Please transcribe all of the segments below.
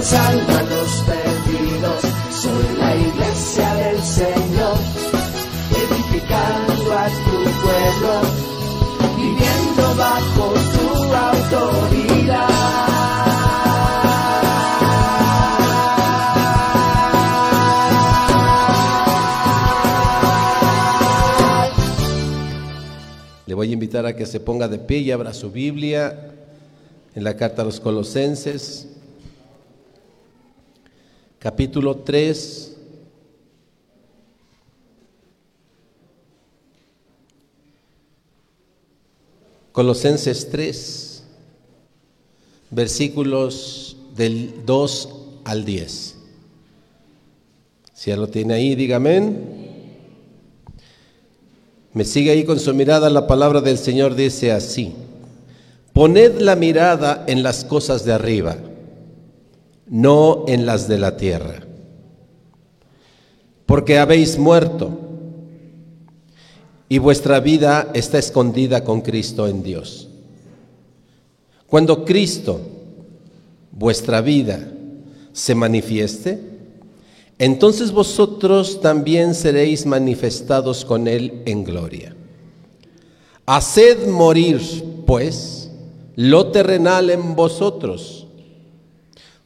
alcanzando a los perdidos. Soy la iglesia del Señor, edificando a tu pueblo, viviendo bajo tu autoridad. Le voy a invitar a que se ponga de pie y abra su Biblia en la carta a los Colosenses, capítulo 3. Colosenses 3, versículos del 2 al 10. Si ya lo tiene ahí, dígame. Me sigue ahí con su mirada, la palabra del Señor dice así. Poned la mirada en las cosas de arriba, no en las de la tierra. Porque habéis muerto y vuestra vida está escondida con Cristo en Dios. Cuando Cristo, vuestra vida, se manifieste, entonces vosotros también seréis manifestados con Él en gloria. Haced morir, pues, lo terrenal en vosotros,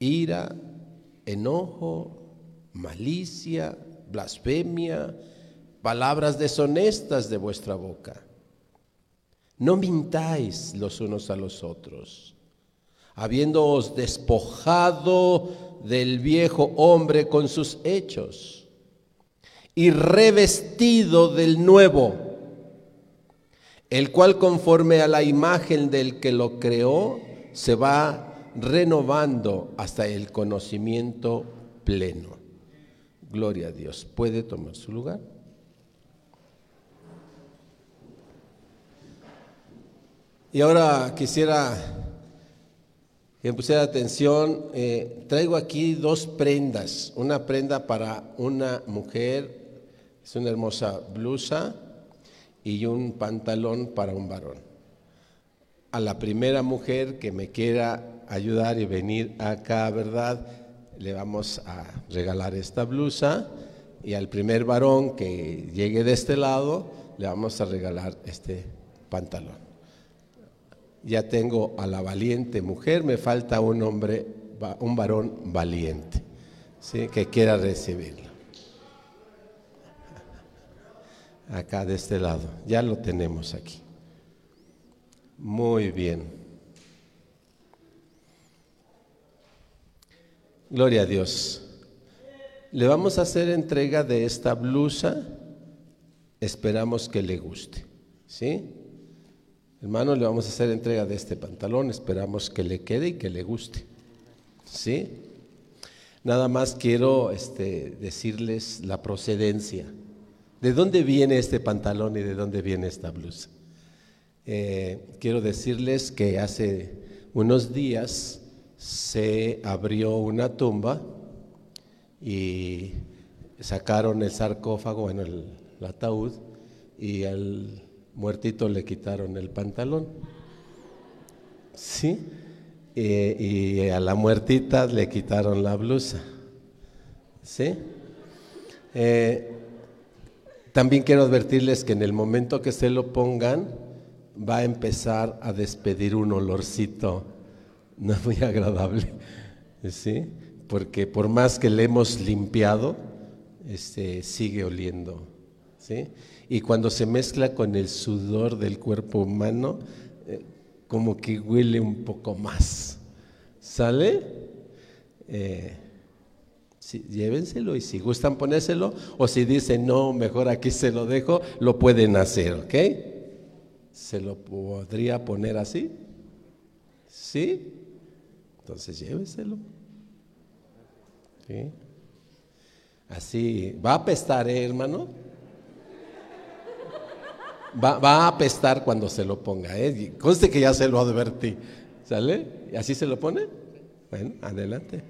ira, enojo, malicia, blasfemia, palabras deshonestas de vuestra boca. No mintáis los unos a los otros, habiéndoos despojado del viejo hombre con sus hechos y revestido del nuevo, el cual conforme a la imagen del que lo creó, se va renovando hasta el conocimiento pleno. Gloria a Dios. ¿Puede tomar su lugar? Y ahora quisiera que pusiera atención. Eh, traigo aquí dos prendas. Una prenda para una mujer, es una hermosa blusa, y un pantalón para un varón. A la primera mujer que me quiera ayudar y venir acá, ¿verdad? le vamos a regalar esta blusa y al primer varón que llegue de este lado le vamos a regalar este pantalón. Ya tengo a la valiente mujer, me falta un hombre, un varón valiente, ¿sí? que quiera recibirlo. Acá de este lado, ya lo tenemos aquí. Muy bien. Gloria a Dios. Le vamos a hacer entrega de esta blusa. Esperamos que le guste. ¿Sí? Hermano, le vamos a hacer entrega de este pantalón. Esperamos que le quede y que le guste. ¿Sí? Nada más quiero este, decirles la procedencia. ¿De dónde viene este pantalón y de dónde viene esta blusa? Eh, quiero decirles que hace unos días se abrió una tumba y sacaron el sarcófago, bueno, el, ataúd, y al muertito le quitaron el pantalón. ¿Sí? Y, y, a la muertita le quitaron la blusa. ¿Sí? Eh, también quiero advertirles que en el momento que se lo pongan, va a empezar a despedir un olorcito no muy agradable, ¿sí? Porque por más que le hemos limpiado, este, sigue oliendo, ¿sí? Y cuando se mezcla con el sudor del cuerpo humano, eh, como que huele un poco más, ¿sale? Eh, llévenselo y si gustan ponérselo o si dicen no, mejor aquí se lo dejo, lo pueden hacer, ¿ok? ¿Se lo podría poner así? ¿Sí? Entonces llévenselo. ¿Sí? Así, va a apestar, ¿eh, hermano? Va, va, a apestar cuando se lo ponga, ¿eh? Conste que ya se lo advertí. ¿Sale? ¿Y así se lo pone? Bueno, adelante.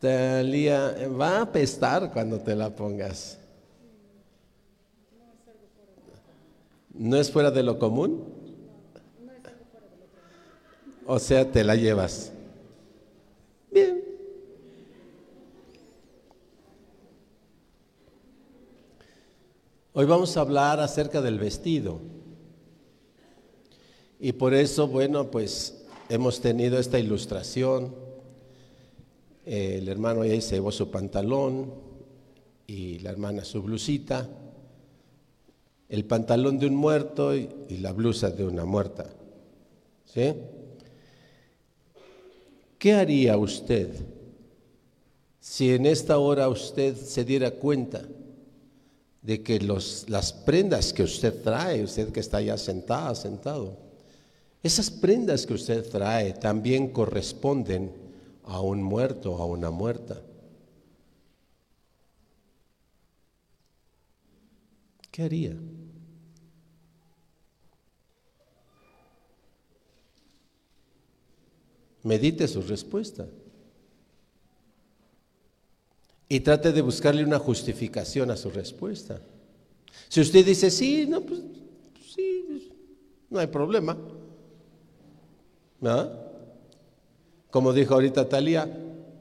Talía, va a apestar cuando te la pongas. ¿No es fuera de lo común? O sea, te la llevas. Bien. Hoy vamos a hablar acerca del vestido. Y por eso, bueno, pues hemos tenido esta ilustración. El hermano ahí se llevó su pantalón y la hermana su blusita el pantalón de un muerto y, la blusa de una muerta. ¿Sí? ¿Qué haría usted si en esta hora usted se diera cuenta de que los, las prendas que usted trae, usted que está ya sentada, sentado, esas prendas que usted trae también corresponden a un muerto, a una muerta? ¿Qué haría? Medite su respuesta. Y trate de buscarle una justificación a su respuesta. Si usted dice sí, no, pues sí, no hay problema. Como dijo ahorita Talía,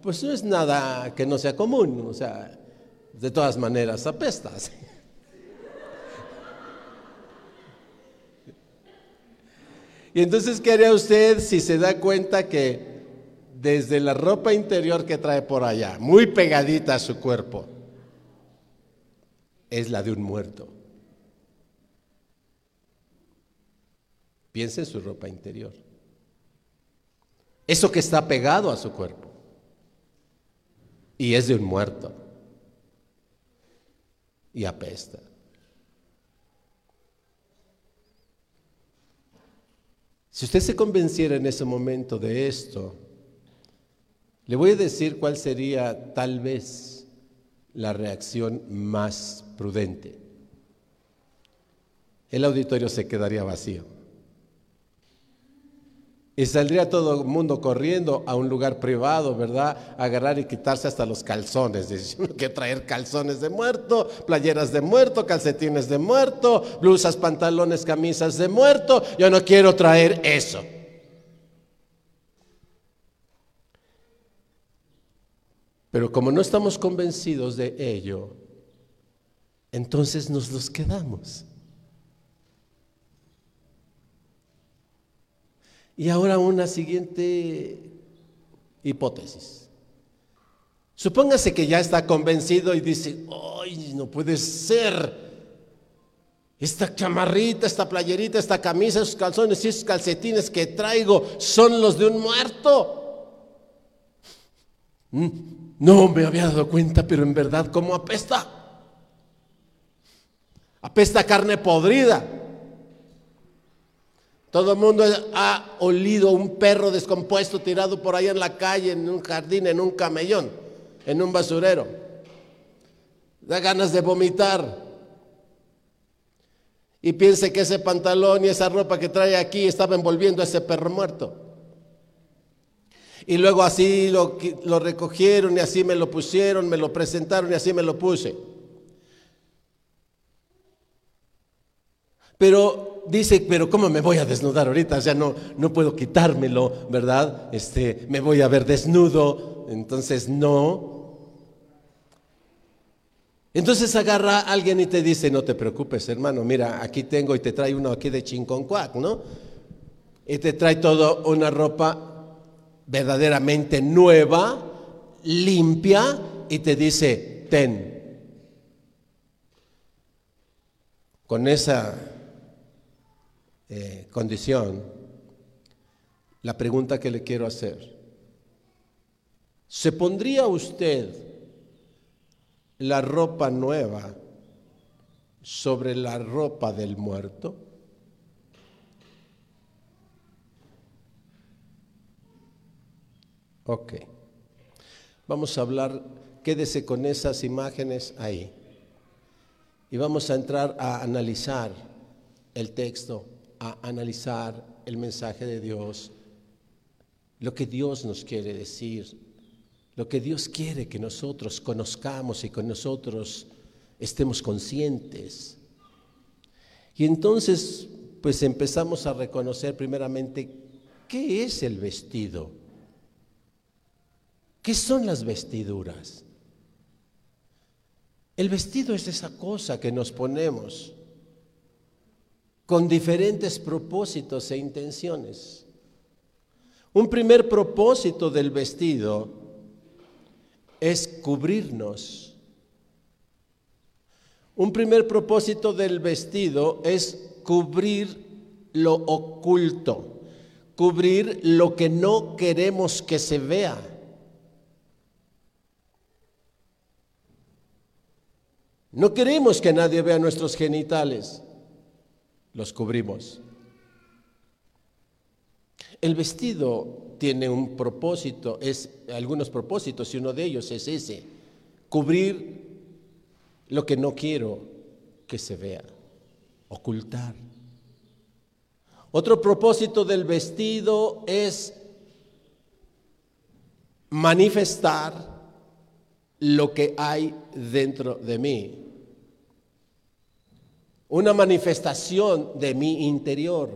pues no es nada que no sea común, o sea, de todas maneras apestas. Y entonces, ¿qué haría usted si se da cuenta que desde la ropa interior que trae por allá, muy pegadita a su cuerpo, es la de un muerto? Piense en su ropa interior. Eso que está pegado a su cuerpo. Y es de un muerto. Y apesta. Si usted se convenciera en ese momento de esto, le voy a decir cuál sería tal vez la reacción más prudente. El auditorio se quedaría vacío. Y saldría todo el mundo corriendo a un lugar privado, ¿verdad? agarrar y quitarse hasta los calzones. Diciendo que traer calzones de muerto, playeras de muerto, calcetines de muerto, blusas, pantalones, camisas de muerto. Yo no quiero traer eso. Pero como no estamos convencidos de ello, entonces nos los quedamos. Y ahora una siguiente hipótesis. Supóngase que ya está convencido y dice, ¡ay, no puede ser! Esta chamarrita, esta playerita, esta camisa, esos calzones y esos calcetines que traigo son los de un muerto. Mm, no me había dado cuenta, pero en verdad, ¿cómo apesta? Apesta carne podrida. Todo el mundo ha olido un perro descompuesto tirado por ahí en la calle, en un jardín, en un camellón, en un basurero. Da ganas de vomitar. Y piense que ese pantalón y esa ropa que trae aquí estaba envolviendo a ese perro muerto. Y luego así lo, lo recogieron y así me lo pusieron, me lo presentaron y así me lo puse. Pero dice, pero ¿cómo me voy a desnudar ahorita? O sea, no, no puedo quitármelo, ¿verdad? Este, me voy a ver desnudo, entonces no. Entonces agarra a alguien y te dice, no te preocupes, hermano, mira, aquí tengo y te trae uno aquí de chinconcuac, ¿no? Y te trae todo una ropa verdaderamente nueva, limpia, y te dice, ten. Con esa eh, condición, la pregunta que le quiero hacer, ¿se pondría usted la ropa nueva sobre la ropa del muerto? Ok. Vamos a hablar, quédese con esas imágenes ahí. Y vamos a entrar a analizar el texto, a analizar el mensaje de Dios, lo que Dios nos quiere decir, lo que Dios quiere que nosotros conozcamos y que nosotros estemos conscientes. Y entonces, pues empezamos a reconocer primeramente qué es el vestido, qué son las vestiduras. El vestido es esa cosa que nos ponemos con diferentes propósitos e intenciones. Un primer propósito del vestido es cubrirnos. Un primer propósito del vestido es cubrir lo oculto, cubrir lo que no queremos que se vea. No queremos que nadie vea nuestros genitales, los cubrimos. El vestido tiene un propósito, es algunos propósitos y uno de ellos es ese, cubrir lo que no quiero que se vea, ocultar. Otro propósito del vestido es manifestar lo que hay dentro de mí. Una manifestación de mi interior.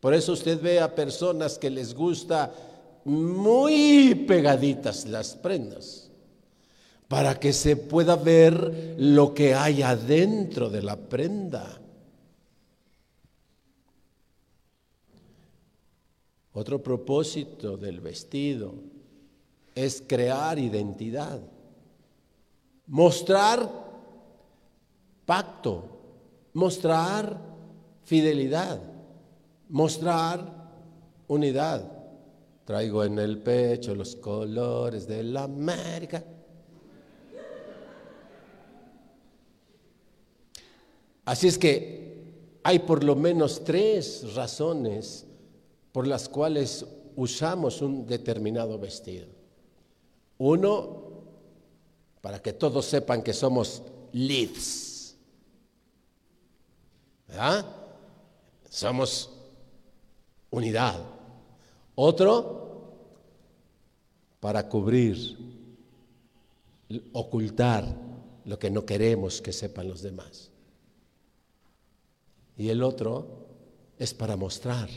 Por eso usted ve a personas que les gusta muy pegaditas las prendas, para que se pueda ver lo que hay adentro de la prenda. Otro propósito del vestido es crear identidad, mostrar pacto, mostrar fidelidad mostrar unidad. Traigo en el pecho los colores de la América. Así es que hay por lo menos tres razones por las cuales usamos un determinado vestido. Uno, para que todos sepan que somos leads. ¿Verdad? Somos unidad. Otro, para cubrir, ocultar lo que no queremos que sepan los demás. Y el otro es para mostrar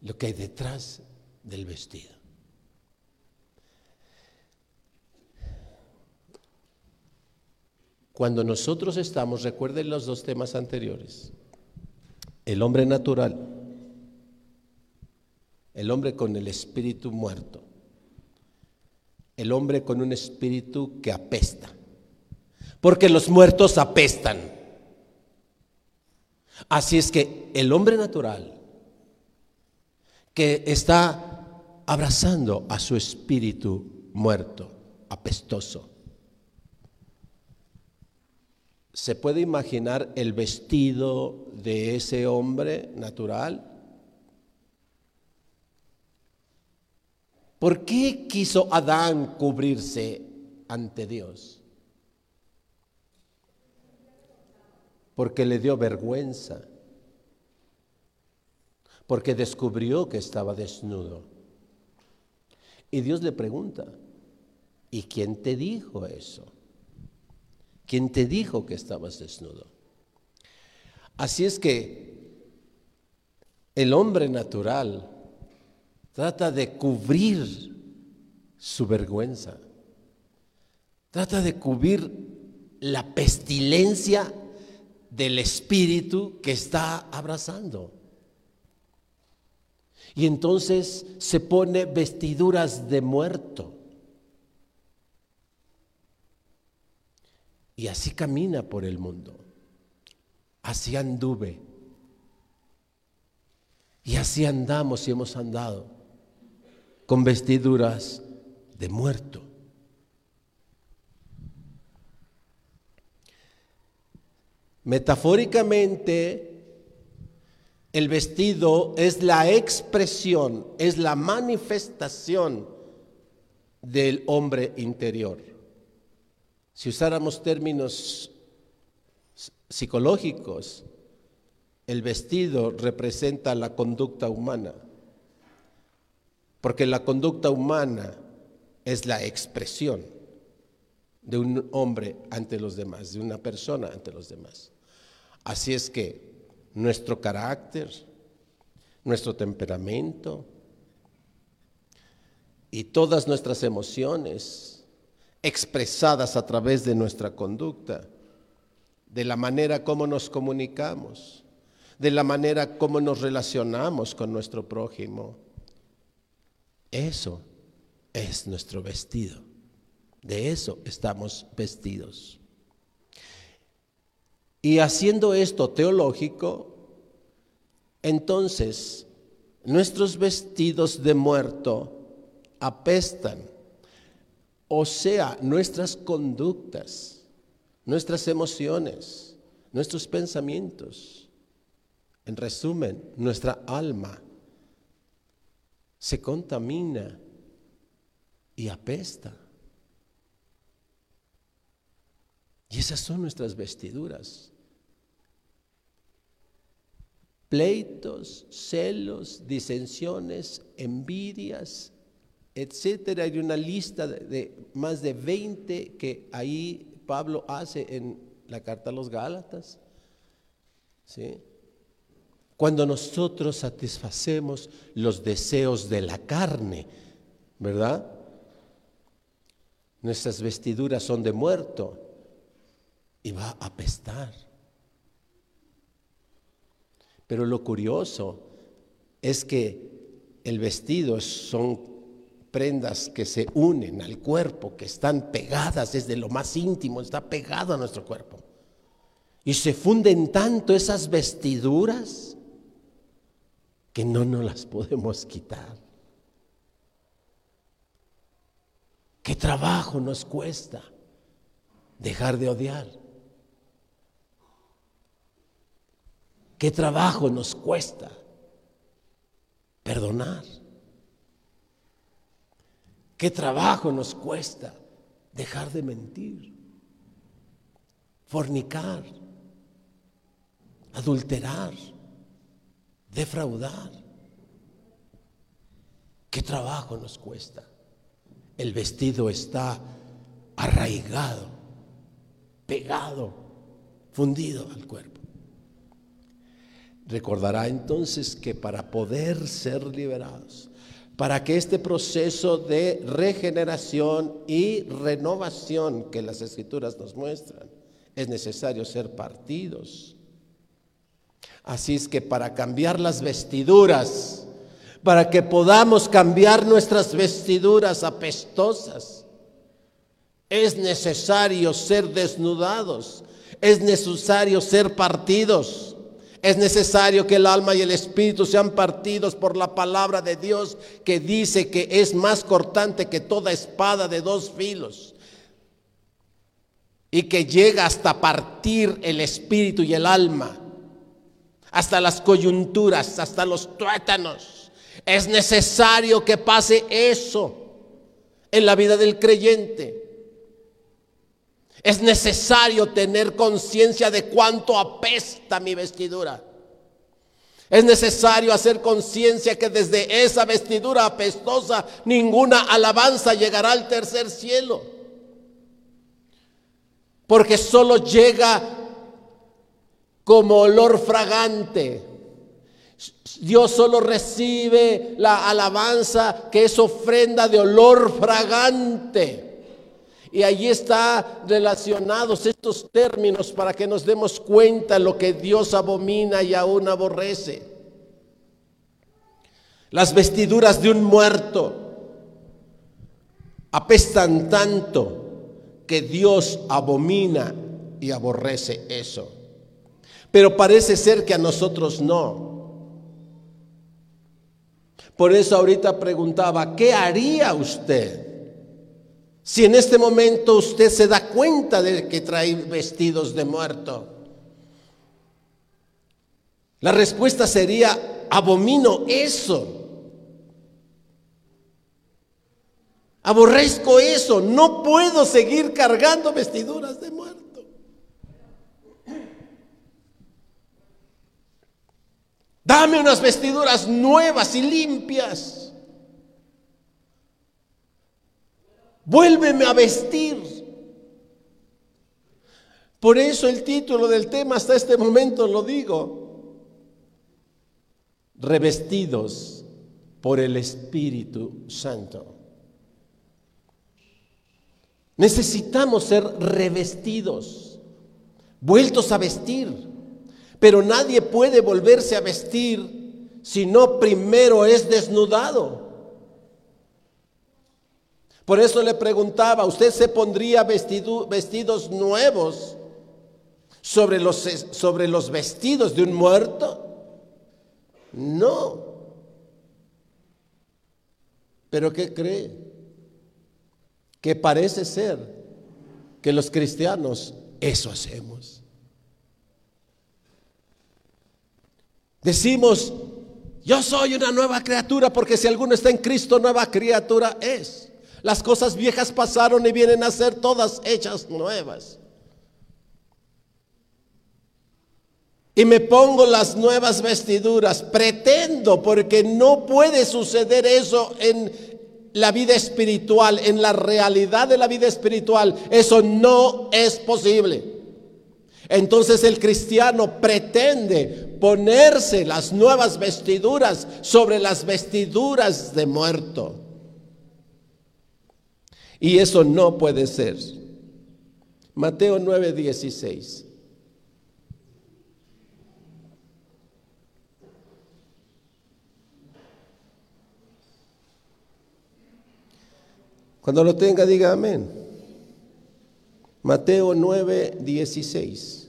lo que hay detrás del vestido. Cuando nosotros estamos, recuerden los dos temas anteriores, el hombre natural el hombre con el espíritu muerto, el hombre con un espíritu que apesta, porque los muertos apestan. Así es que el hombre natural que está abrazando a su espíritu muerto, apestoso, ¿se puede imaginar el vestido de ese hombre natural? ¿Por qué quiso Adán cubrirse ante Dios? Porque le dio vergüenza, porque descubrió que estaba desnudo. Y Dios le pregunta, ¿y quién te dijo eso? ¿Quién te dijo que estabas desnudo? Así es que el hombre natural Trata de cubrir su vergüenza. Trata de cubrir la pestilencia del espíritu que está abrazando. Y entonces se pone vestiduras de muerto. Y así camina por el mundo. Así anduve. Y así andamos y hemos andado con vestiduras de muerto. Metafóricamente, el vestido es la expresión, es la manifestación del hombre interior. Si usáramos términos psicológicos, el vestido representa la conducta humana, porque la conducta humana es la expresión de un hombre ante los demás, de una persona ante los demás. Así es que nuestro carácter, nuestro temperamento y todas nuestras emociones expresadas a través de nuestra conducta, de la manera como nos comunicamos, de la manera como nos relacionamos con nuestro prójimo. Eso es nuestro vestido. De eso estamos vestidos. Y haciendo esto teológico, entonces nuestros vestidos de muerto apestan. O sea, nuestras conductas, nuestras emociones, nuestros pensamientos, en resumen, nuestra alma se contamina y apesta. Y esas son nuestras vestiduras. Pleitos, celos, disensiones, envidias, etcétera. Hay una lista de, más de 20 que ahí Pablo hace en la carta a los Gálatas. ¿Sí? Cuando nosotros satisfacemos los deseos de la carne, ¿verdad? Nuestras vestiduras son de muerto y va a apestar. Pero lo curioso es que el vestido son prendas que se unen al cuerpo, que están pegadas desde lo más íntimo, está pegado a nuestro cuerpo. Y se funden tanto esas vestiduras que no nos las podemos quitar. ¿Qué trabajo nos cuesta dejar de odiar? ¿Qué trabajo nos cuesta perdonar? ¿Qué trabajo nos cuesta dejar de mentir, fornicar, adulterar, defraudar? ¿Qué trabajo nos cuesta? El vestido está arraigado, pegado, fundido al cuerpo. Recordará entonces que para poder ser liberados, para que este proceso de regeneración y renovación que las escrituras nos muestran, es necesario ser partidos. Así es que para cambiar las vestiduras, para que podamos cambiar nuestras vestiduras apestosas, es necesario ser desnudados, es necesario ser partidos. Es necesario que el alma y el espíritu sean partidos por la palabra de Dios que dice que es más cortante que toda espada de dos filos y que llega hasta partir el espíritu y el alma, hasta las coyunturas, hasta los tuétanos. Es necesario que pase eso en la vida del creyente. Es necesario tener conciencia de cuánto apesta mi vestidura. Es necesario hacer conciencia que desde esa vestidura apestosa ninguna alabanza llegará al tercer cielo. Porque solo llega como olor fragante. Dios solo recibe la alabanza que es ofrenda de olor fragante. Y allí está relacionados estos términos para que nos demos cuenta lo que Dios abomina y aún aborrece. Las vestiduras de un muerto apestan tanto que Dios abomina y aborrece eso. Pero parece ser que a nosotros no. Por eso ahorita preguntaba, ¿qué haría usted? Si en este momento usted se da cuenta de que trae vestidos de muerto. La respuesta sería, abomino eso. Aborrezco eso. No puedo seguir cargando vestiduras de muerto. Dame unas vestiduras nuevas y limpias. Vuélveme a vestir. Por eso el título del tema hasta este momento lo digo. Revestidos por el Espíritu Santo. Necesitamos ser revestidos, vueltos a vestir. Pero nadie puede volverse a vestir si no primero es desnudado. Por eso le preguntaba, ¿usted se pondría vestidos nuevos sobre los, sobre los vestidos de un muerto? No. ¿Pero qué cree? Que parece ser que los cristianos eso hacemos. Decimos, yo soy una nueva criatura porque si alguno está en Cristo, nueva criatura es. Las cosas viejas pasaron y vienen a ser todas hechas nuevas. Y me pongo las nuevas vestiduras. Pretendo, porque no puede suceder eso en la vida espiritual, en la realidad de la vida espiritual. Eso no es posible. Entonces el cristiano pretende ponerse las nuevas vestiduras sobre las vestiduras de muerto. Y eso no puede ser. Mateo 9:16. Cuando lo tenga, diga amén. Mateo 9, 16.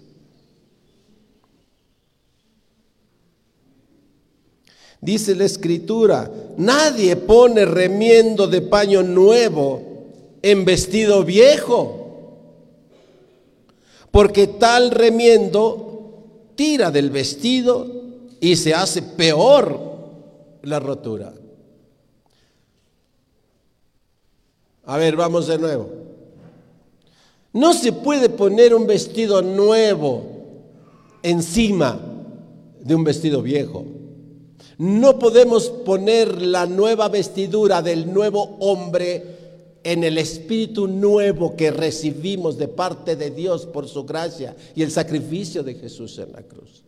Dice la escritura, nadie pone remiendo de paño nuevo en vestido viejo, porque tal remiendo tira del vestido y se hace peor la rotura. A ver, vamos de nuevo. No se puede poner un vestido nuevo encima de un vestido viejo. No podemos poner la nueva vestidura del nuevo hombre en el espíritu nuevo que recibimos de parte de Dios por su gracia y el sacrificio de Jesús en la cruz.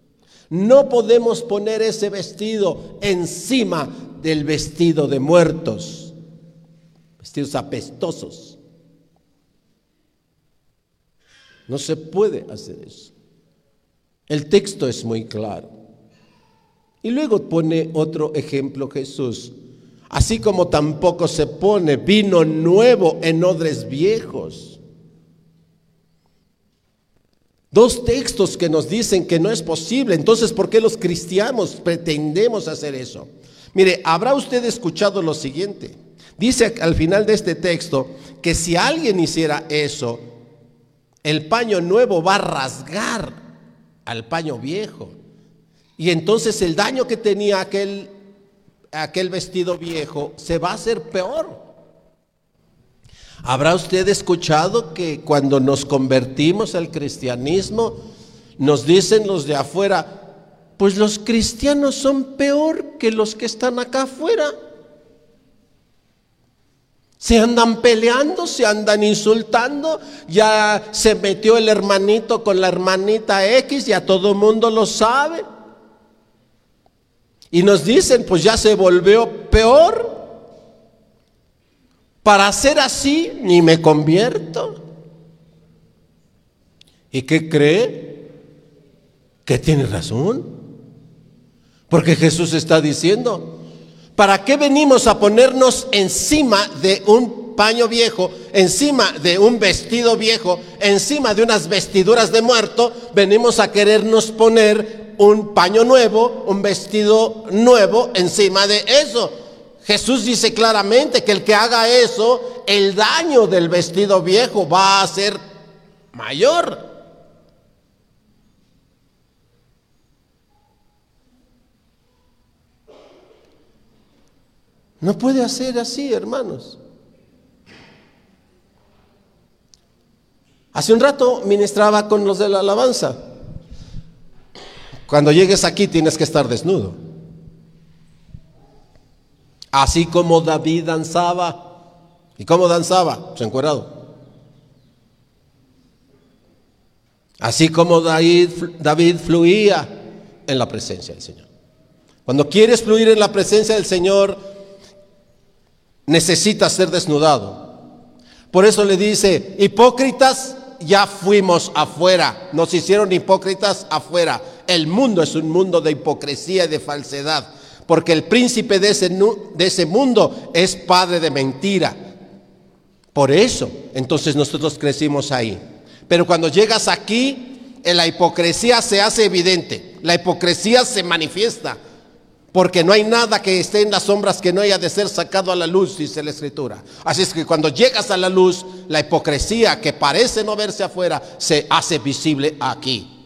No podemos poner ese vestido encima del vestido de muertos, vestidos apestosos. No se puede hacer eso. El texto es muy claro. Y luego pone otro ejemplo Jesús. Así como tampoco se pone vino nuevo en odres viejos. Dos textos que nos dicen que no es posible. Entonces, ¿por qué los cristianos pretendemos hacer eso? Mire, habrá usted escuchado lo siguiente. Dice al final de este texto que si alguien hiciera eso, el paño nuevo va a rasgar al paño viejo. Y entonces el daño que tenía aquel, aquel vestido viejo se va a hacer peor. ¿Habrá usted escuchado que cuando nos convertimos al cristianismo, nos dicen los de afuera, pues los cristianos son peor que los que están acá afuera? Se andan peleando, se andan insultando, ya se metió el hermanito con la hermanita X, ya todo el mundo lo sabe. Y nos dicen, pues ya se volvió peor. Para ser así, ni me convierto. ¿Y qué cree? Que tiene razón. Porque Jesús está diciendo, ¿para qué venimos a ponernos encima de un paño viejo, encima de un vestido viejo, encima de unas vestiduras de muerto? Venimos a querernos poner un paño nuevo, un vestido nuevo encima de eso. Jesús dice claramente que el que haga eso, el daño del vestido viejo va a ser mayor. No puede hacer así, hermanos. Hace un rato ministraba con los de la alabanza. Cuando llegues aquí tienes que estar desnudo. Así como David danzaba. ¿Y cómo danzaba? Pues encuerado. Así como David, David fluía en la presencia del Señor. Cuando quieres fluir en la presencia del Señor, necesita ser desnudado. Por eso le dice, hipócritas, ya fuimos afuera, nos hicieron hipócritas afuera. El mundo es un mundo de hipocresía y de falsedad, porque el príncipe de ese, de ese mundo es padre de mentira. Por eso, entonces nosotros crecimos ahí. Pero cuando llegas aquí, la hipocresía se hace evidente, la hipocresía se manifiesta. Porque no hay nada que esté en las sombras que no haya de ser sacado a la luz, dice la escritura. Así es que cuando llegas a la luz, la hipocresía que parece no verse afuera, se hace visible aquí.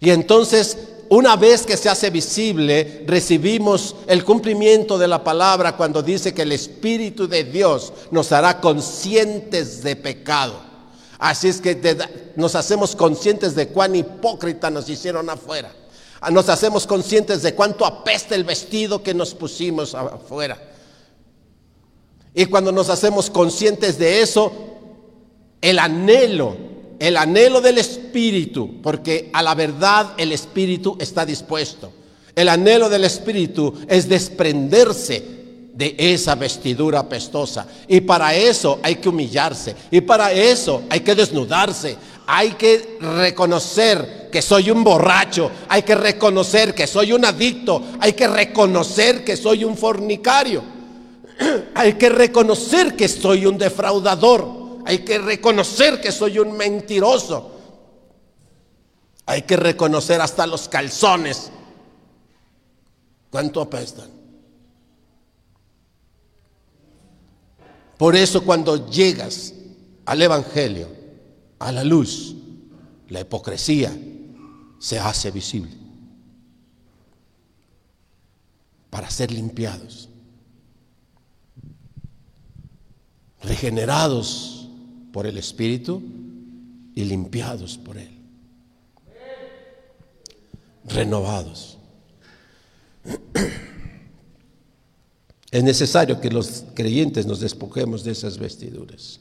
Y entonces, una vez que se hace visible, recibimos el cumplimiento de la palabra cuando dice que el Espíritu de Dios nos hará conscientes de pecado. Así es que nos hacemos conscientes de cuán hipócrita nos hicieron afuera nos hacemos conscientes de cuánto apesta el vestido que nos pusimos afuera. Y cuando nos hacemos conscientes de eso, el anhelo, el anhelo del Espíritu, porque a la verdad el Espíritu está dispuesto. El anhelo del Espíritu es desprenderse de esa vestidura apestosa. Y para eso hay que humillarse. Y para eso hay que desnudarse. Hay que reconocer que soy un borracho, hay que reconocer que soy un adicto, hay que reconocer que soy un fornicario, hay que reconocer que soy un defraudador, hay que reconocer que soy un mentiroso, hay que reconocer hasta los calzones. ¿Cuánto apestan? Por eso cuando llegas al Evangelio, a la luz, la hipocresía se hace visible para ser limpiados, regenerados por el Espíritu y limpiados por Él, renovados. Es necesario que los creyentes nos despojemos de esas vestiduras.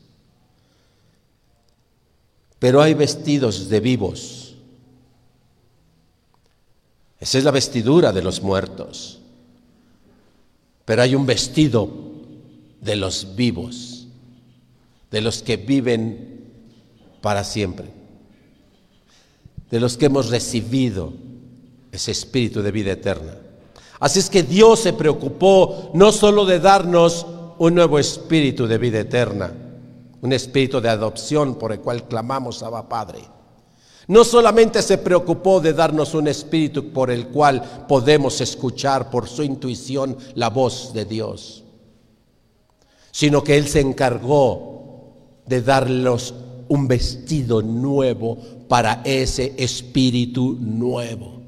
Pero hay vestidos de vivos. Esa es la vestidura de los muertos. Pero hay un vestido de los vivos, de los que viven para siempre, de los que hemos recibido ese espíritu de vida eterna. Así es que Dios se preocupó no solo de darnos un nuevo espíritu de vida eterna, un espíritu de adopción por el cual clamamos a Padre. No solamente se preocupó de darnos un espíritu por el cual podemos escuchar por su intuición la voz de Dios, sino que Él se encargó de darnos un vestido nuevo para ese espíritu nuevo.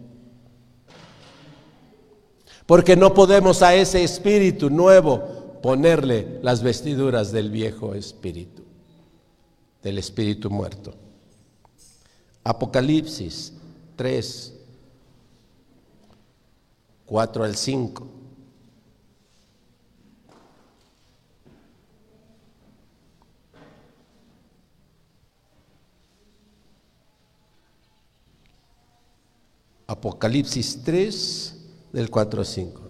Porque no podemos a ese espíritu nuevo ponerle las vestiduras del viejo espíritu, del espíritu muerto. Apocalipsis 3, 4 al 5. Apocalipsis 3, del 4 al 5.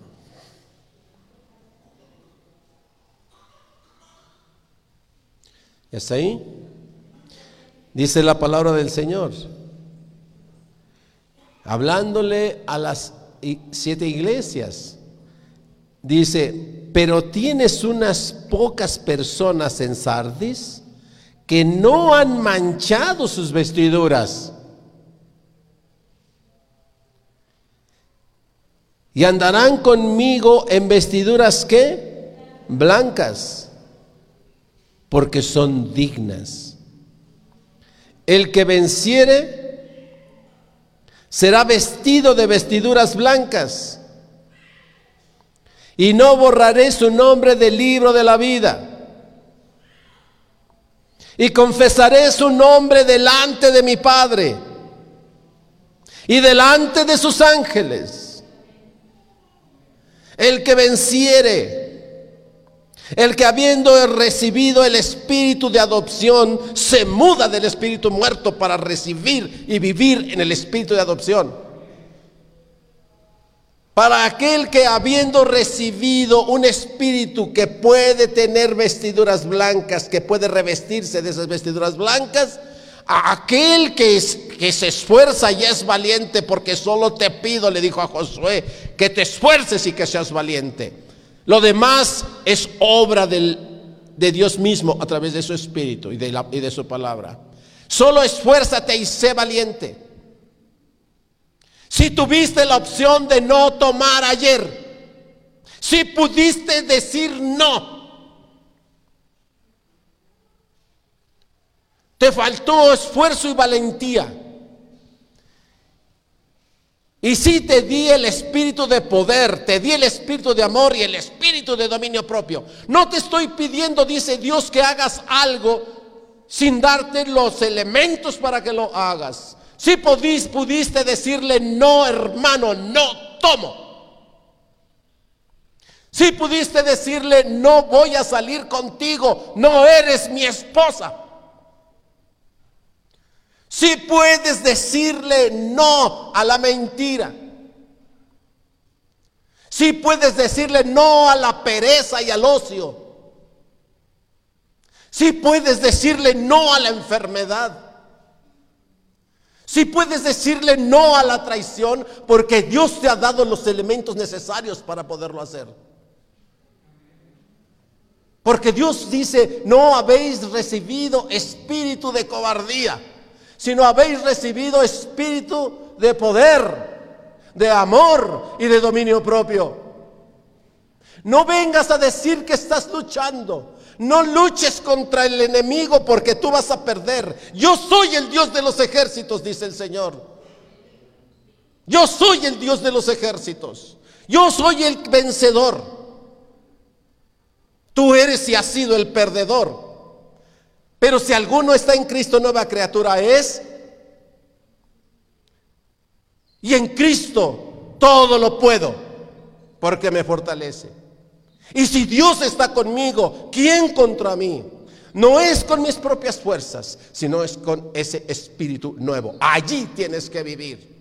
¿Está ahí? Dice la palabra del Señor. Hablándole a las siete iglesias. Dice, pero tienes unas pocas personas en Sardis que no han manchado sus vestiduras. Y andarán conmigo en vestiduras que blancas, porque son dignas. El que venciere será vestido de vestiduras blancas y no borraré su nombre del libro de la vida. Y confesaré su nombre delante de mi Padre y delante de sus ángeles. El que venciere, el que habiendo recibido el espíritu de adopción, se muda del espíritu muerto para recibir y vivir en el espíritu de adopción. Para aquel que habiendo recibido un espíritu que puede tener vestiduras blancas, que puede revestirse de esas vestiduras blancas, aquel que, es, que se esfuerza y es valiente, porque solo te pido, le dijo a Josué, que te esfuerces y que seas valiente. Lo demás es obra de Dios mismo a través de su espíritu y de, y de su palabra. Solo esfuérzate y sé valiente. Si tuviste la opción de no tomar ayer, si pudiste decir no, te faltó esfuerzo y valentía. Y si te di el espíritu de poder, te di el espíritu de amor y el espíritu de dominio propio. No te estoy pidiendo, dice Dios, que hagas algo sin darte los elementos para que lo hagas. Si pudiste decirle, no hermano, no tomo. Si pudiste decirle, no voy a salir contigo, no eres mi esposa. Si puedes decirle no a la mentira. Si puedes decirle no a la pereza y al ocio. Si puedes decirle no a la enfermedad. Si puedes decirle no a la traición porque Dios te ha dado los elementos necesarios para poderlo hacer. Porque Dios dice, no habéis recibido espíritu de cobardía, sino habéis recibido espíritu de poder, de amor y de dominio propio. No vengas a decir que estás luchando. No luches contra el enemigo porque tú vas a perder. Yo soy el Dios de los ejércitos, dice el Señor. Yo soy el Dios de los ejércitos. Yo soy el vencedor. Tú eres y has sido el perdedor. Pero si alguno está en Cristo, nueva criatura es. Y en Cristo todo lo puedo porque me fortalece. Y si Dios está conmigo, ¿quién contra mí? No es con mis propias fuerzas, sino es con ese espíritu nuevo. Allí tienes que vivir.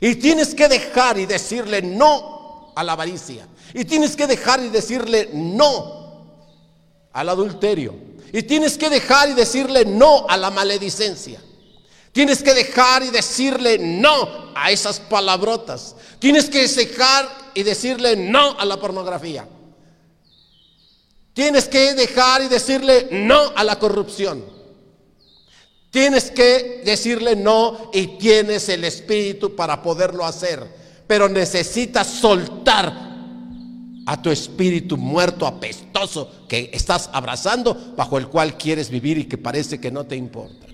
Y tienes que dejar y decirle no a la avaricia. Y tienes que dejar y decirle no al adulterio. Y tienes que dejar y decirle no a la maledicencia. Tienes que dejar y decirle no a esas palabrotas. Tienes que dejar y decirle no a la pornografía. Tienes que dejar y decirle no a la corrupción. Tienes que decirle no y tienes el espíritu para poderlo hacer. Pero necesitas soltar a tu espíritu muerto, apestoso, que estás abrazando, bajo el cual quieres vivir y que parece que no te importa.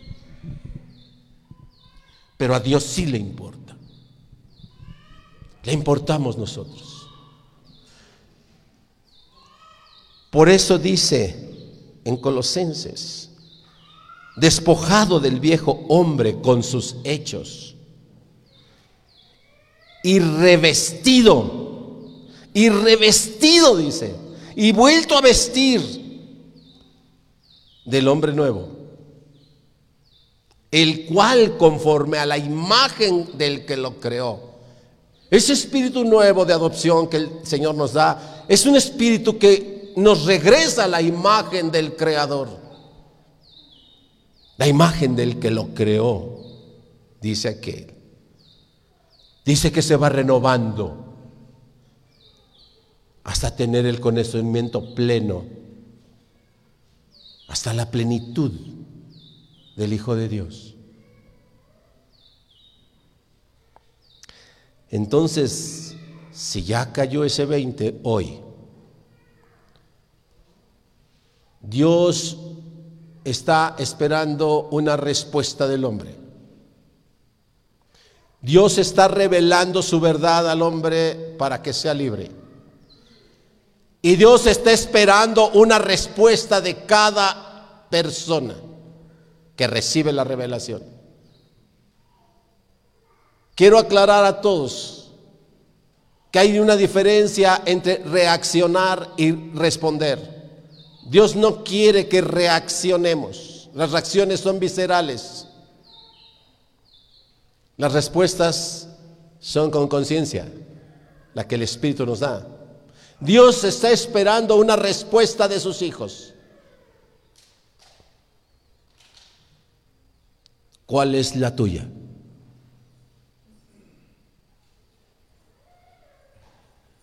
Pero a Dios sí le importa. Le importamos nosotros. Por eso dice en Colosenses, despojado del viejo hombre con sus hechos y revestido, y revestido dice, y vuelto a vestir del hombre nuevo, el cual conforme a la imagen del que lo creó, ese espíritu nuevo de adopción que el Señor nos da, es un espíritu que nos regresa la imagen del Creador. la imagen del que lo creó, dice aquel. Dice que se va renovando hasta tener el conocimiento pleno, hasta la plenitud del Hijo de Dios. Entonces, si ya cayó ese 20 hoy, Dios está esperando una respuesta del hombre. Dios está revelando su verdad al hombre para que sea libre. Y Dios está esperando una respuesta de cada persona que recibe la revelación. Quiero aclarar a todos que hay una diferencia entre reaccionar y responder. Dios no quiere que reaccionemos. Las reacciones son viscerales. Las respuestas son con conciencia, la que el Espíritu nos da. Dios está esperando una respuesta de sus hijos. ¿Cuál es la tuya?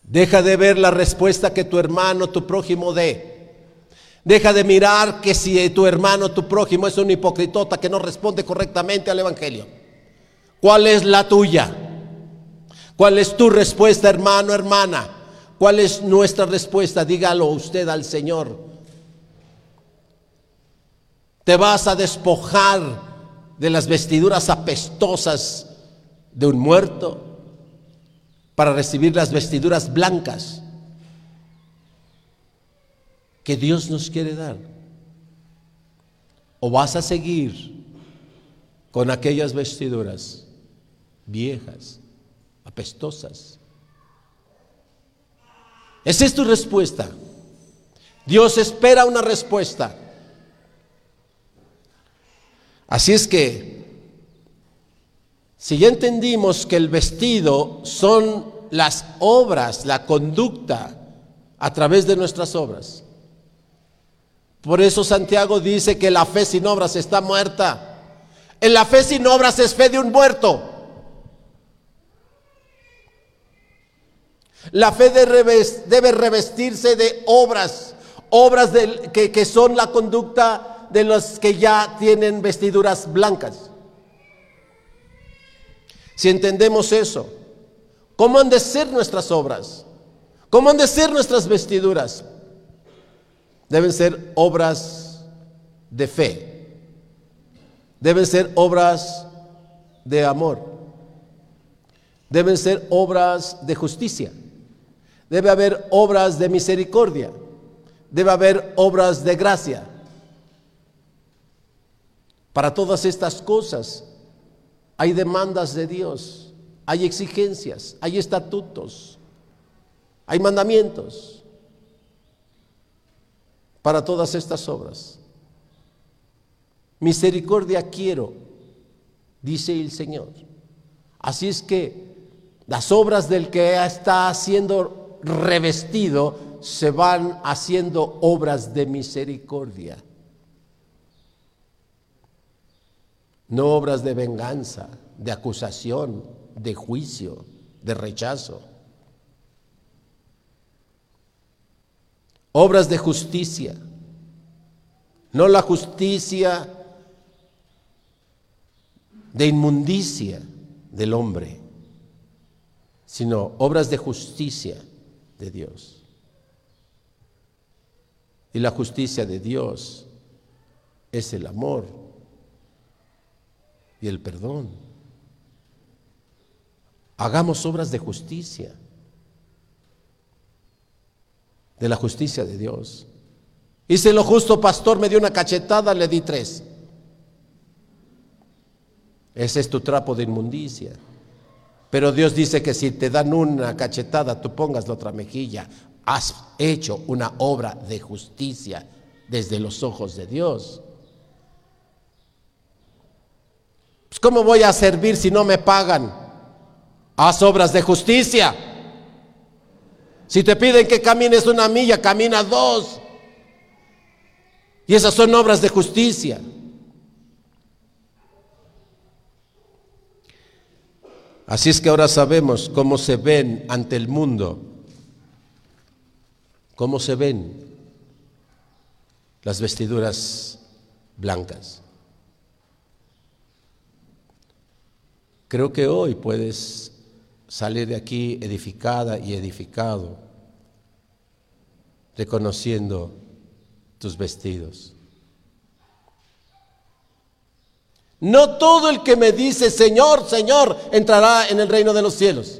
Deja de ver la respuesta que tu hermano, tu prójimo dé. Deja de mirar que si tu hermano, tu prójimo es un hipocritota que no responde correctamente al Evangelio. ¿Cuál es la tuya? ¿Cuál es tu respuesta, hermano, hermana? ¿Cuál es nuestra respuesta? Dígalo usted al Señor. Te vas a despojar de las vestiduras apestosas de un muerto para recibir las vestiduras blancas que Dios nos quiere dar? ¿O vas a seguir con aquellas vestiduras viejas, apestosas? Esa es tu respuesta. Dios espera una respuesta. Así es que, si ya entendimos que el vestido son las obras, la conducta a través de nuestras obras, por eso Santiago dice que la fe sin obras está muerta. En la fe sin obras es fe de un muerto. La fe debe revestirse de obras, obras que, que son la conducta de los que ya tienen vestiduras blancas. Si entendemos eso, ¿cómo han de ser nuestras obras? ¿Cómo han de ser nuestras vestiduras? deben ser obras de fe, deben ser obras de amor, deben ser obras de justicia, debe haber obras de misericordia, debe haber obras de gracia. Para todas estas cosas hay demandas de Dios, hay exigencias, hay estatutos, hay mandamientos para todas estas obras. Misericordia quiero, dice el Señor. Así es que las obras del que está siendo revestido se van haciendo obras de misericordia. No obras de venganza, de acusación, de juicio, de rechazo. obras de justicia, no la justicia de inmundicia del hombre, sino obras de justicia de Dios. Y la justicia de Dios es el amor y el perdón. Hagamos obras de justicia de la justicia de Dios. Hice lo justo, pastor, me dio una cachetada, le di tres. Ese es tu trapo de inmundicia. Pero Dios dice que si te dan una cachetada, tú pongas la otra mejilla. Has hecho una obra de justicia desde los ojos de Dios. Pues ¿Cómo voy a servir si no me pagan? Haz obras de justicia. Si te piden que camines una milla, camina dos. Y esas son obras de justicia. Así es que ahora sabemos cómo se ven ante el mundo, cómo se ven las vestiduras blancas. Creo que hoy puedes salir de aquí edificada y edificado, reconociendo tus vestidos. No todo el que me dice Señor, Señor, entrará en el reino de los cielos.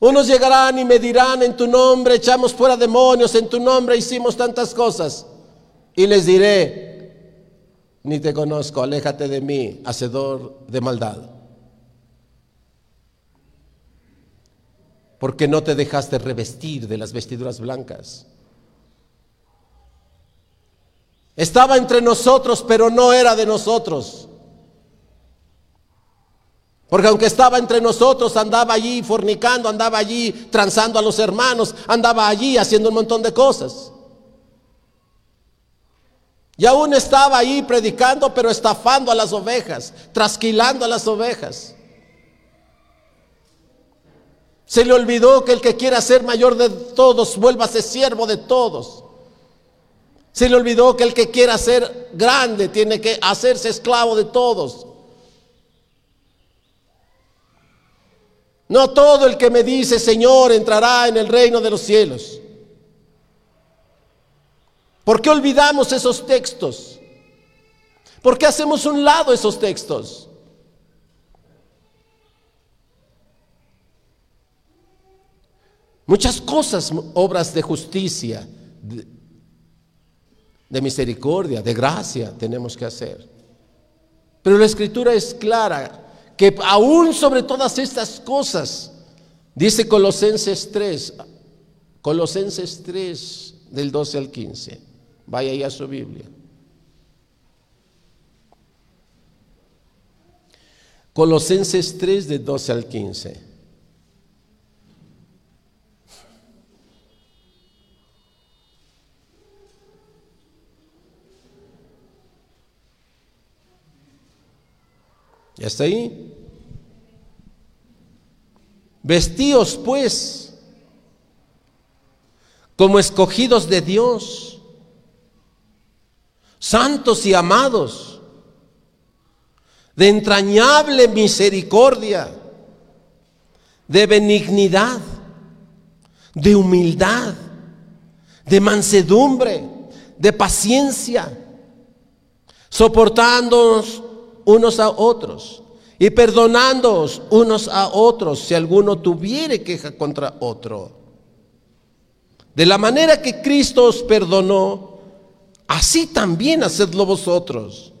Unos llegarán y me dirán en tu nombre, echamos fuera demonios, en tu nombre hicimos tantas cosas. Y les diré, ni te conozco, aléjate de mí, hacedor de maldad. Porque no te dejaste revestir de las vestiduras blancas. Estaba entre nosotros, pero no era de nosotros. Porque aunque estaba entre nosotros, andaba allí fornicando, andaba allí transando a los hermanos, andaba allí haciendo un montón de cosas. Y aún estaba allí predicando, pero estafando a las ovejas, trasquilando a las ovejas. Se le olvidó que el que quiera ser mayor de todos, ser siervo de todos. Se le olvidó que el que quiera ser grande tiene que hacerse esclavo de todos. No todo el que me dice Señor entrará en el reino de los cielos. ¿Por qué olvidamos esos textos? ¿Por qué hacemos un lado esos textos? Muchas cosas, obras de justicia, de misericordia, de gracia tenemos que hacer. Pero la escritura es clara que aún sobre todas estas cosas, dice Colosenses 3, Colosenses 3 del 12 al 15, vaya ahí a su Biblia. Colosenses 3 del 12 al 15. ¿Ya está ahí? Vestíos pues como escogidos de Dios, santos y amados, de entrañable misericordia, de benignidad, de humildad, de mansedumbre, de paciencia, soportándonos unos a otros y perdonándoos unos a otros si alguno tuviere queja contra otro. De la manera que Cristo os perdonó, así también hacedlo vosotros.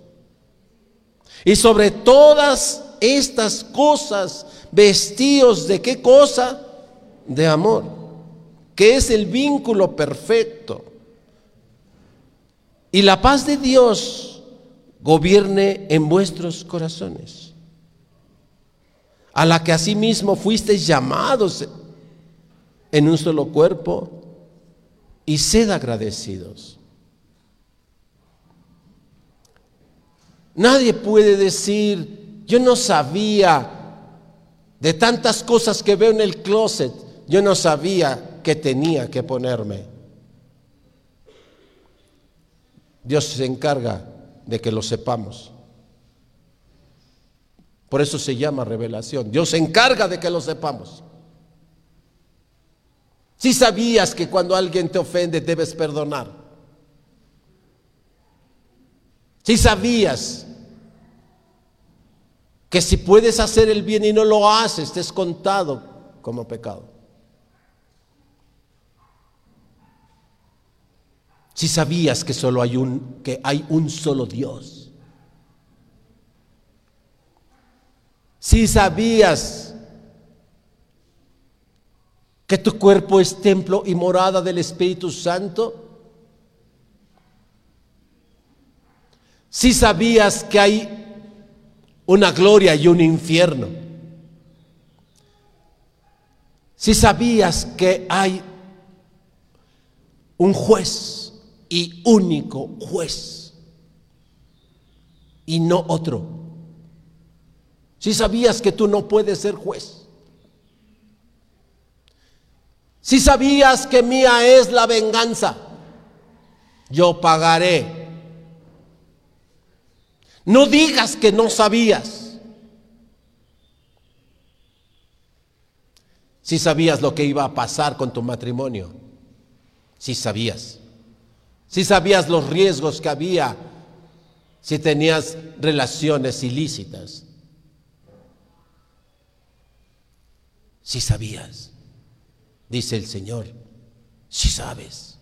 Y sobre todas estas cosas, vestíos de qué cosa? De amor, que es el vínculo perfecto. Y la paz de Dios gobierne en vuestros corazones, a la que asimismo fuisteis llamados en un solo cuerpo, y sed agradecidos. Nadie puede decir, yo no sabía de tantas cosas que veo en el closet, yo no sabía que tenía que ponerme. Dios se encarga de que lo sepamos. Por eso se llama revelación. Dios se encarga de que lo sepamos. Si sabías que cuando alguien te ofende debes perdonar. Si sabías que si puedes hacer el bien y no lo haces, te es contado como pecado. Si sabías que solo hay un que hay un solo Dios. Si sabías que tu cuerpo es templo y morada del Espíritu Santo. Si sabías que hay una gloria y un infierno. Si sabías que hay un juez y único juez. y no otro. Si sabías que tú no puedes ser juez. Si sabías que mía es la venganza, yo pagaré. No digas que no sabías. Si sabías lo que iba a pasar con tu matrimonio. Si sabías. Si sabías los riesgos que había si tenías relaciones ilícitas. Si sabías, dice el Señor, si sabes.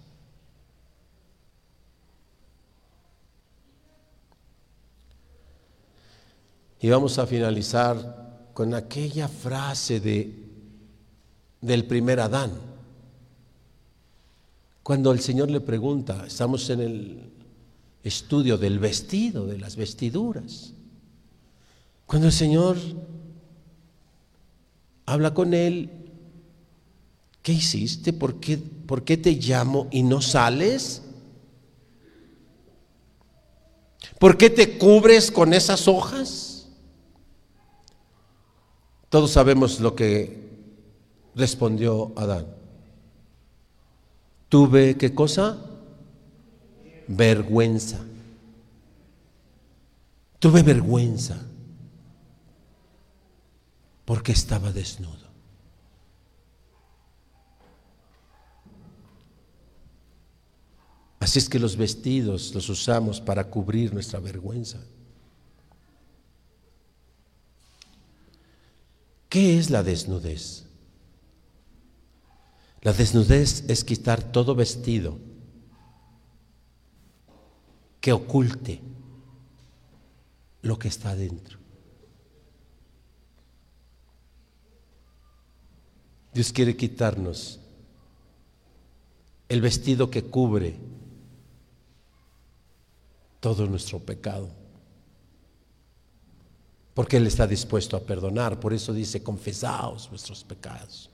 Y vamos a finalizar con aquella frase de, del primer Adán. Cuando el Señor le pregunta, estamos en el estudio del vestido, de las vestiduras. Cuando el Señor habla con él, ¿qué hiciste? ¿Por qué, ¿Por qué te llamo y no sales? ¿Por qué te cubres con esas hojas? Todos sabemos lo que respondió Adán. Tuve, ¿qué cosa? vergüenza. Tuve vergüenza porque estaba desnudo. Así es que los vestidos los usamos para cubrir nuestra vergüenza. ¿Qué es la desnudez? La desnudez es quitar todo vestido que oculte lo que está adentro. Dios quiere quitarnos el vestido que cubre todo nuestro pecado. Porque Él está dispuesto a perdonar. Por eso dice, confesaos vuestros pecados.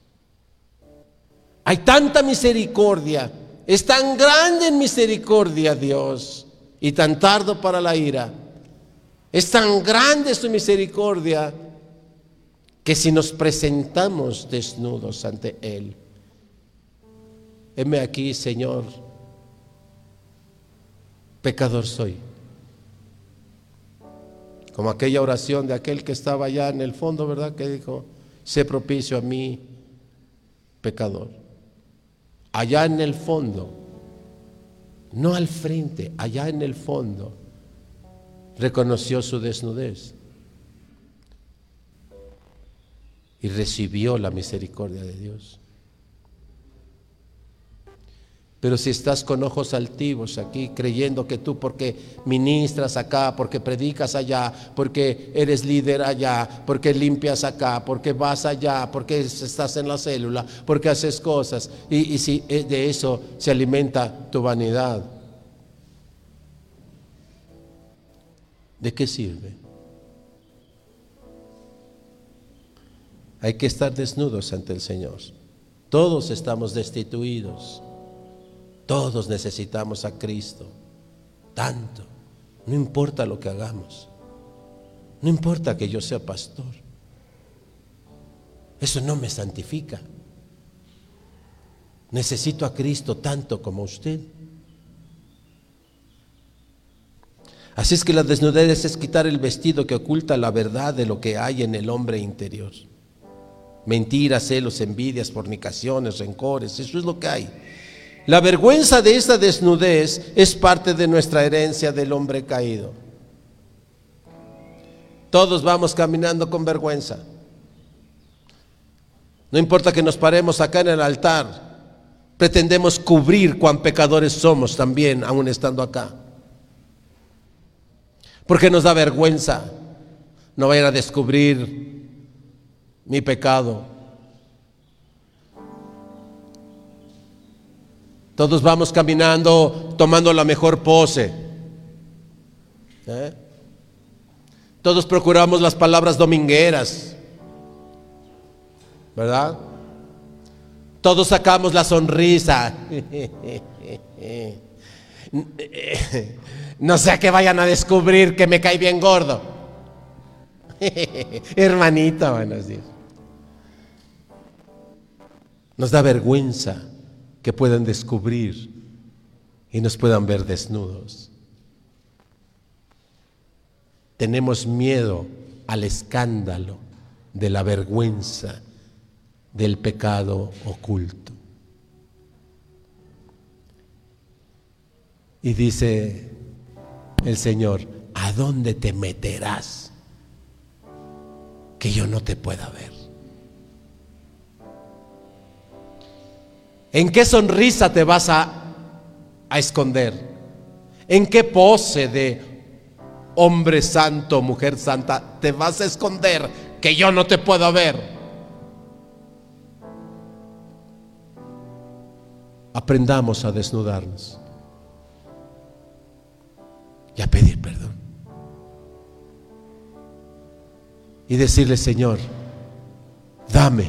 Hay tanta misericordia. Es tan grande en misericordia Dios y tan tardo para la ira. Es tan grande su misericordia que si nos presentamos desnudos ante Él, heme aquí, Señor, pecador soy. Como aquella oración de aquel que estaba allá en el fondo, ¿verdad? Que dijo, sé propicio a mí, pecador. Allá en el fondo no al frente, allá en el fondo, reconoció su desnudez y recibió la misericordia de Dios. Pero si estás con ojos altivos aquí, creyendo que tú porque ministras acá, porque predicas allá, porque eres líder allá, porque limpias acá, porque vas allá, porque estás en la célula, porque haces cosas, y, si eh, de eso se alimenta tu vanidad, ¿de qué sirve? Hay que estar desnudos ante el Señor. Todos estamos destituidos. Todos necesitamos a Cristo. Tanto. No importa lo que hagamos. No importa que yo sea pastor. Eso no me santifica. Necesito a Cristo tanto como usted. Así es que la desnudez es quitar el vestido que oculta la verdad de lo que hay en el hombre interior. Mentiras, celos, envidias, fornicaciones, rencores, eso es lo que hay. La vergüenza de esa desnudez es parte de nuestra herencia del hombre caído. Todos vamos caminando con vergüenza. No importa que nos paremos acá en el altar, pretendemos cubrir cuán pecadores somos también, aún estando acá. Porque nos da vergüenza. No vayan a descubrir mi pecado. Todos vamos caminando tomando la mejor pose. ¿Eh? Todos procuramos las palabras domingueras. ¿Verdad? Todos sacamos la sonrisa. No sea que vayan a descubrir que me cae bien gordo. Hermanita, buenos días. Nos da vergüenza que puedan descubrir y nos puedan ver desnudos. Tenemos miedo al escándalo de la vergüenza del pecado oculto. Y dice el Señor, ¿a dónde te meterás que yo no te pueda ver? ¿En qué sonrisa te vas a, a esconder? ¿En qué pose de hombre santo, mujer santa, te vas a esconder que yo no te puedo ver? Aprendamos a desnudarnos y a pedir perdón. Y decirle, Señor, dame,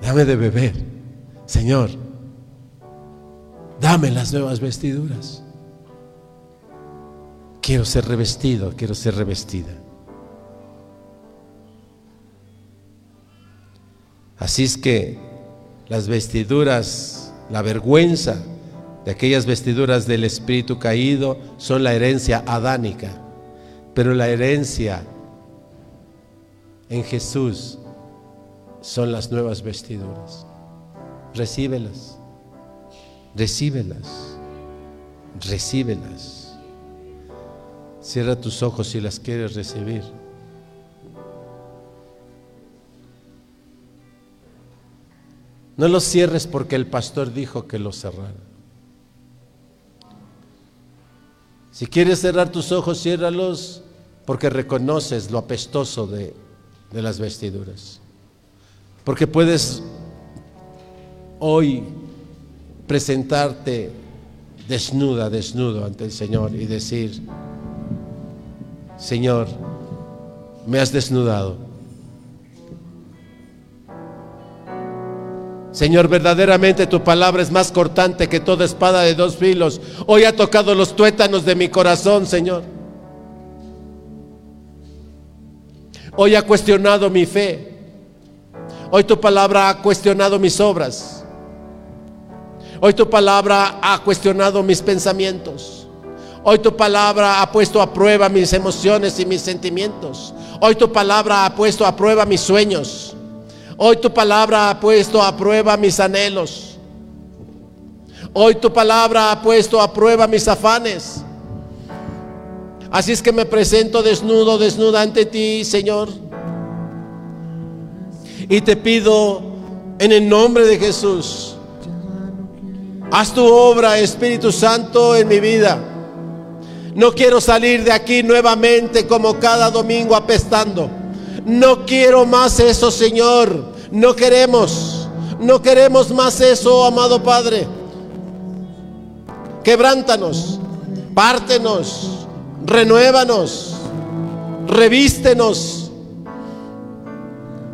dame de beber. Señor, dame las nuevas vestiduras. Quiero ser revestido, quiero ser revestida. Así es que las vestiduras, la vergüenza, de aquellas vestiduras del espíritu caído son la herencia adánica, pero la herencia en Jesús son las nuevas vestiduras. Recíbelas, recíbelas, recíbelas. Cierra tus ojos si las quieres recibir. No los cierres porque el pastor dijo que los cerrara. Si quieres cerrar tus ojos, ciérralos porque reconoces lo apestoso de, de las vestiduras. Porque puedes hoy presentarte desnuda, desnudo ante el Señor y decir, Señor, me has desnudado Señor, verdaderamente tu palabra es más cortante que toda espada de dos filos. Hoy ha tocado los tuétanos de mi corazón, Señor. Hoy ha cuestionado mi fe. Hoy tu palabra ha cuestionado mis obras. Hoy tu palabra ha cuestionado mis pensamientos. Hoy tu palabra ha puesto a prueba mis emociones y mis sentimientos. Hoy tu palabra ha puesto a prueba mis sueños. Hoy tu palabra ha puesto a prueba mis anhelos. Hoy tu palabra ha puesto a prueba mis afanes. Así es que me presento desnudo, desnuda ante ti, Señor. Y te pido en el nombre de Jesús, haz tu obra, Espíritu Santo, en mi vida. No quiero salir de aquí nuevamente como cada domingo apestando. No quiero más eso, Señor. No queremos. No queremos más eso, amado Padre. Quebrántanos, pártenos, renuévanos, revístenos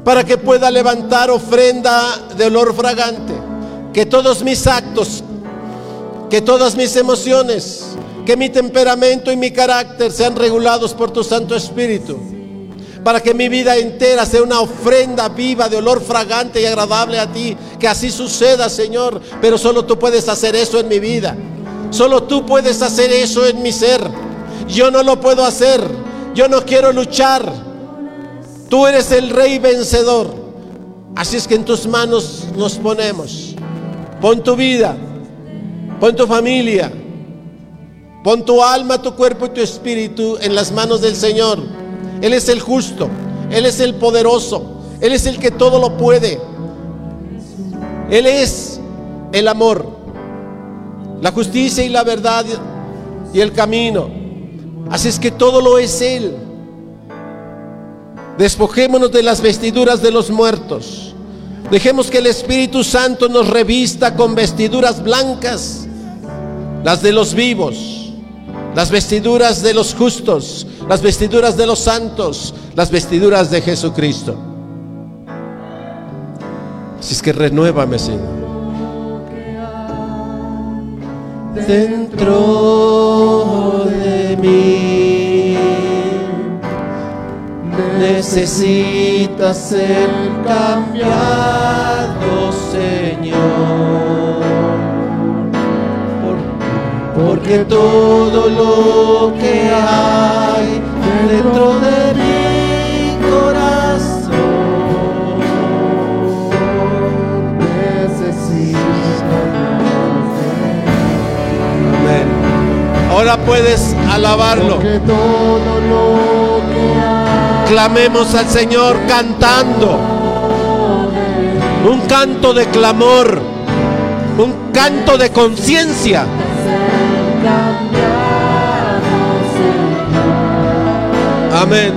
para que pueda levantar ofrenda de olor fragante. Que todos mis actos, que todas mis emociones, que mi temperamento y mi carácter sean regulados por tu Santo Espíritu para que mi vida entera sea una ofrenda viva de olor fragante y agradable a ti. Que así suceda, Señor. Pero solo tú puedes hacer eso en mi vida. Solo tú puedes hacer eso en mi ser. Yo no lo puedo hacer. Yo no quiero luchar. Tú eres el rey vencedor. Así es que en tus manos nos ponemos. Pon tu vida. Pon tu familia. Pon tu alma, tu cuerpo y tu espíritu en las manos del Señor. Él es el justo, Él es el poderoso, Él es el que todo lo puede. Él es el amor, la justicia y la verdad y el camino. Así es que todo lo es Él. Despojémonos de las vestiduras de los muertos. Dejemos que el Espíritu Santo nos revista con vestiduras blancas, las de los vivos las vestiduras de los justos, las vestiduras de los santos, las vestiduras de Jesucristo. Así es que renuévame, Señor. dentro de mí. Necesitas ser cambiado, Señor. Por- Porque todo lo que hay dentro de mi corazón Necesito más Amén. Ahora puedes alabarlo. que todo lo Clamemos al Señor cantando. Un canto de clamor. Un canto de conciencia. Amén.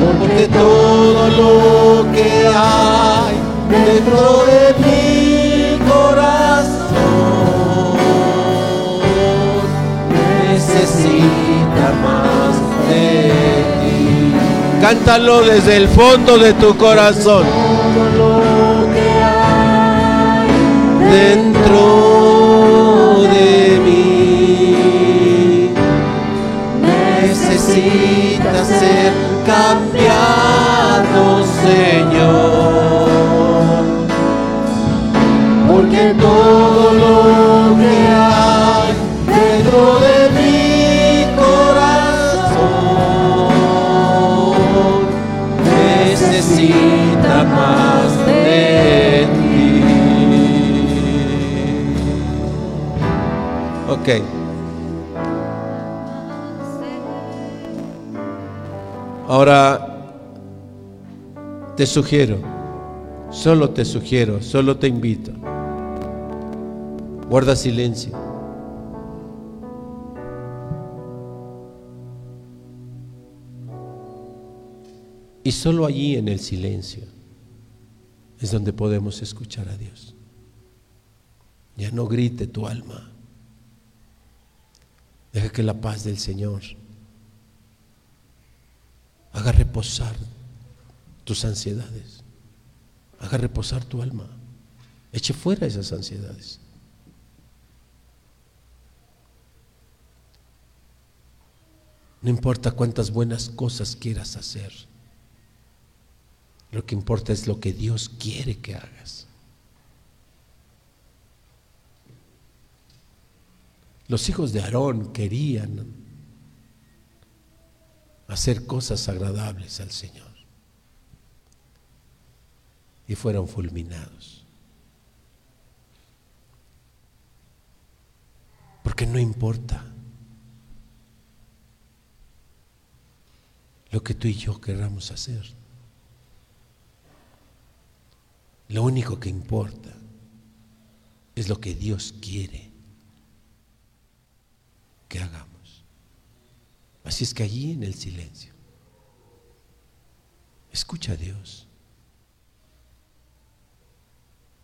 Porque todo lo que hay dentro de mi corazón necesita más de. Cántalo desde el fondo de tu corazón. Dentro de mí necesita ser cambiado, Señor. Porque todo lo que hay Ahora te sugiero, solo te sugiero, solo te invito. Guarda silencio. Y solo allí en el silencio es donde podemos escuchar a Dios. Ya no grite tu alma. Deja que la paz del Señor haga reposar tus ansiedades. Haga reposar tu alma. Eche fuera esas ansiedades. No importa cuántas buenas cosas quieras hacer. Lo que importa es lo que Dios quiere que hagas. Los hijos de Aarón querían hacer cosas agradables al Señor y fueron fulminados. Porque no importa lo que tú y yo queramos hacer. Lo único que importa es lo que Dios quiere que hagamos. Así es que allí en el silencio, escucha a Dios.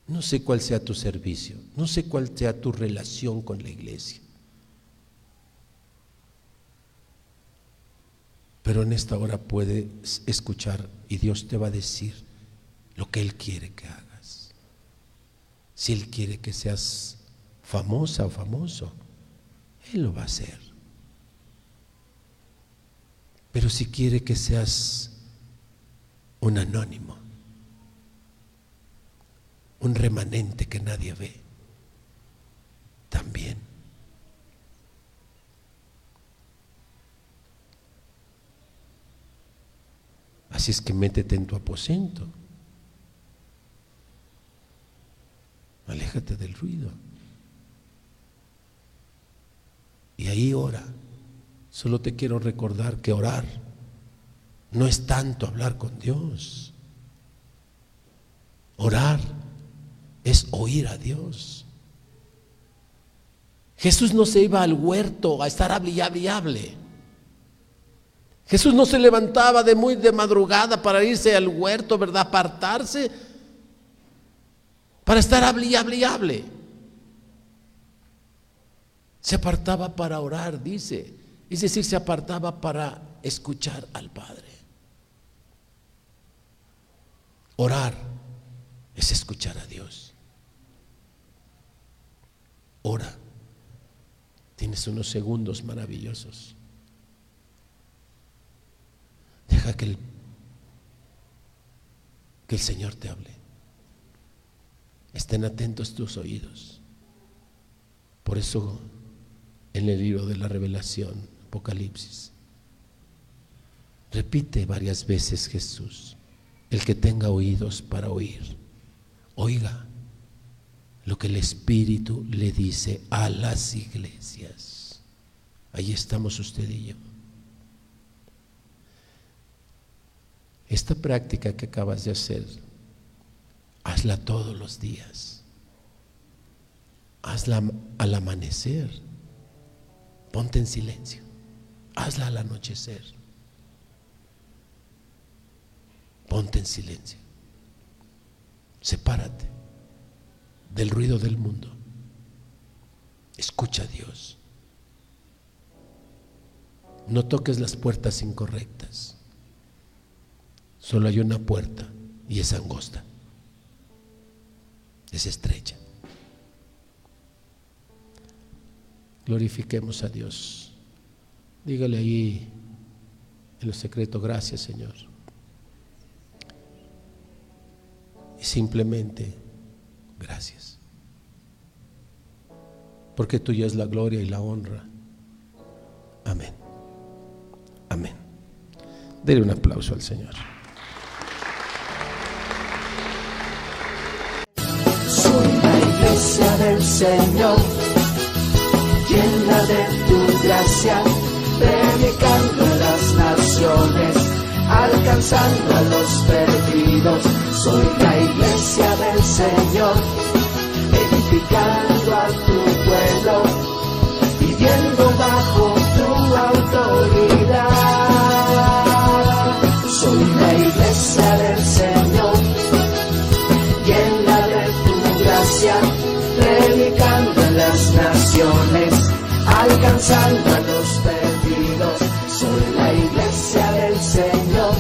No sé cuál sea tu servicio, no sé cuál sea tu relación con la iglesia. Pero en esta hora puedes escuchar y Dios te va a decir lo que Él quiere que hagas. Si Él quiere que seas famosa o famoso, Él lo va a hacer. Pero si quiere que seas un anónimo, un remanente que nadie ve, también. Así es que métete en tu aposento. Aléjate del ruido. Y ahí ora. Solo te quiero recordar que orar no es tanto hablar con Dios. Orar es oír a Dios. Jesús no se iba al huerto a estar hable. Jesús no se levantaba de muy de madrugada para irse al huerto, ¿verdad? Apartarse para estar hable y hable y hable. Se apartaba para orar, dice. Es decir, se apartaba para escuchar al Padre. Orar es escuchar a Dios. Ora. Tienes unos segundos maravillosos. Deja que el, que el Señor te hable. Estén atentos tus oídos. Por eso en el libro de la revelación, Apocalipsis, repite varias veces Jesús, el que tenga oídos para oír, oiga lo que el Espíritu le dice a las iglesias. Ahí estamos usted y yo. Esta práctica que acabas de hacer, hazla todos los días. Hazla al amanecer. Ponte en silencio. Hazla al anochecer. Ponte en silencio. Sepárate del ruido del mundo. Escucha a Dios. No toques las puertas incorrectas. Solo hay una puerta y es angosta. Es estrecha. Glorifiquemos a Dios. Dígale ahí en lo secreto, gracias Señor. Y simplemente, gracias. Porque tuya es la gloria y la honra. Amén. Amén. Dele un aplauso al Señor. Soy la iglesia del Señor, de tu gracia, predicando las naciones, alcanzando a los perdidos. Soy la iglesia del Señor, edificando alcanzando a los perdidos. Son la iglesia del Señor,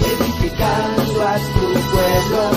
edificando a tu pueblo.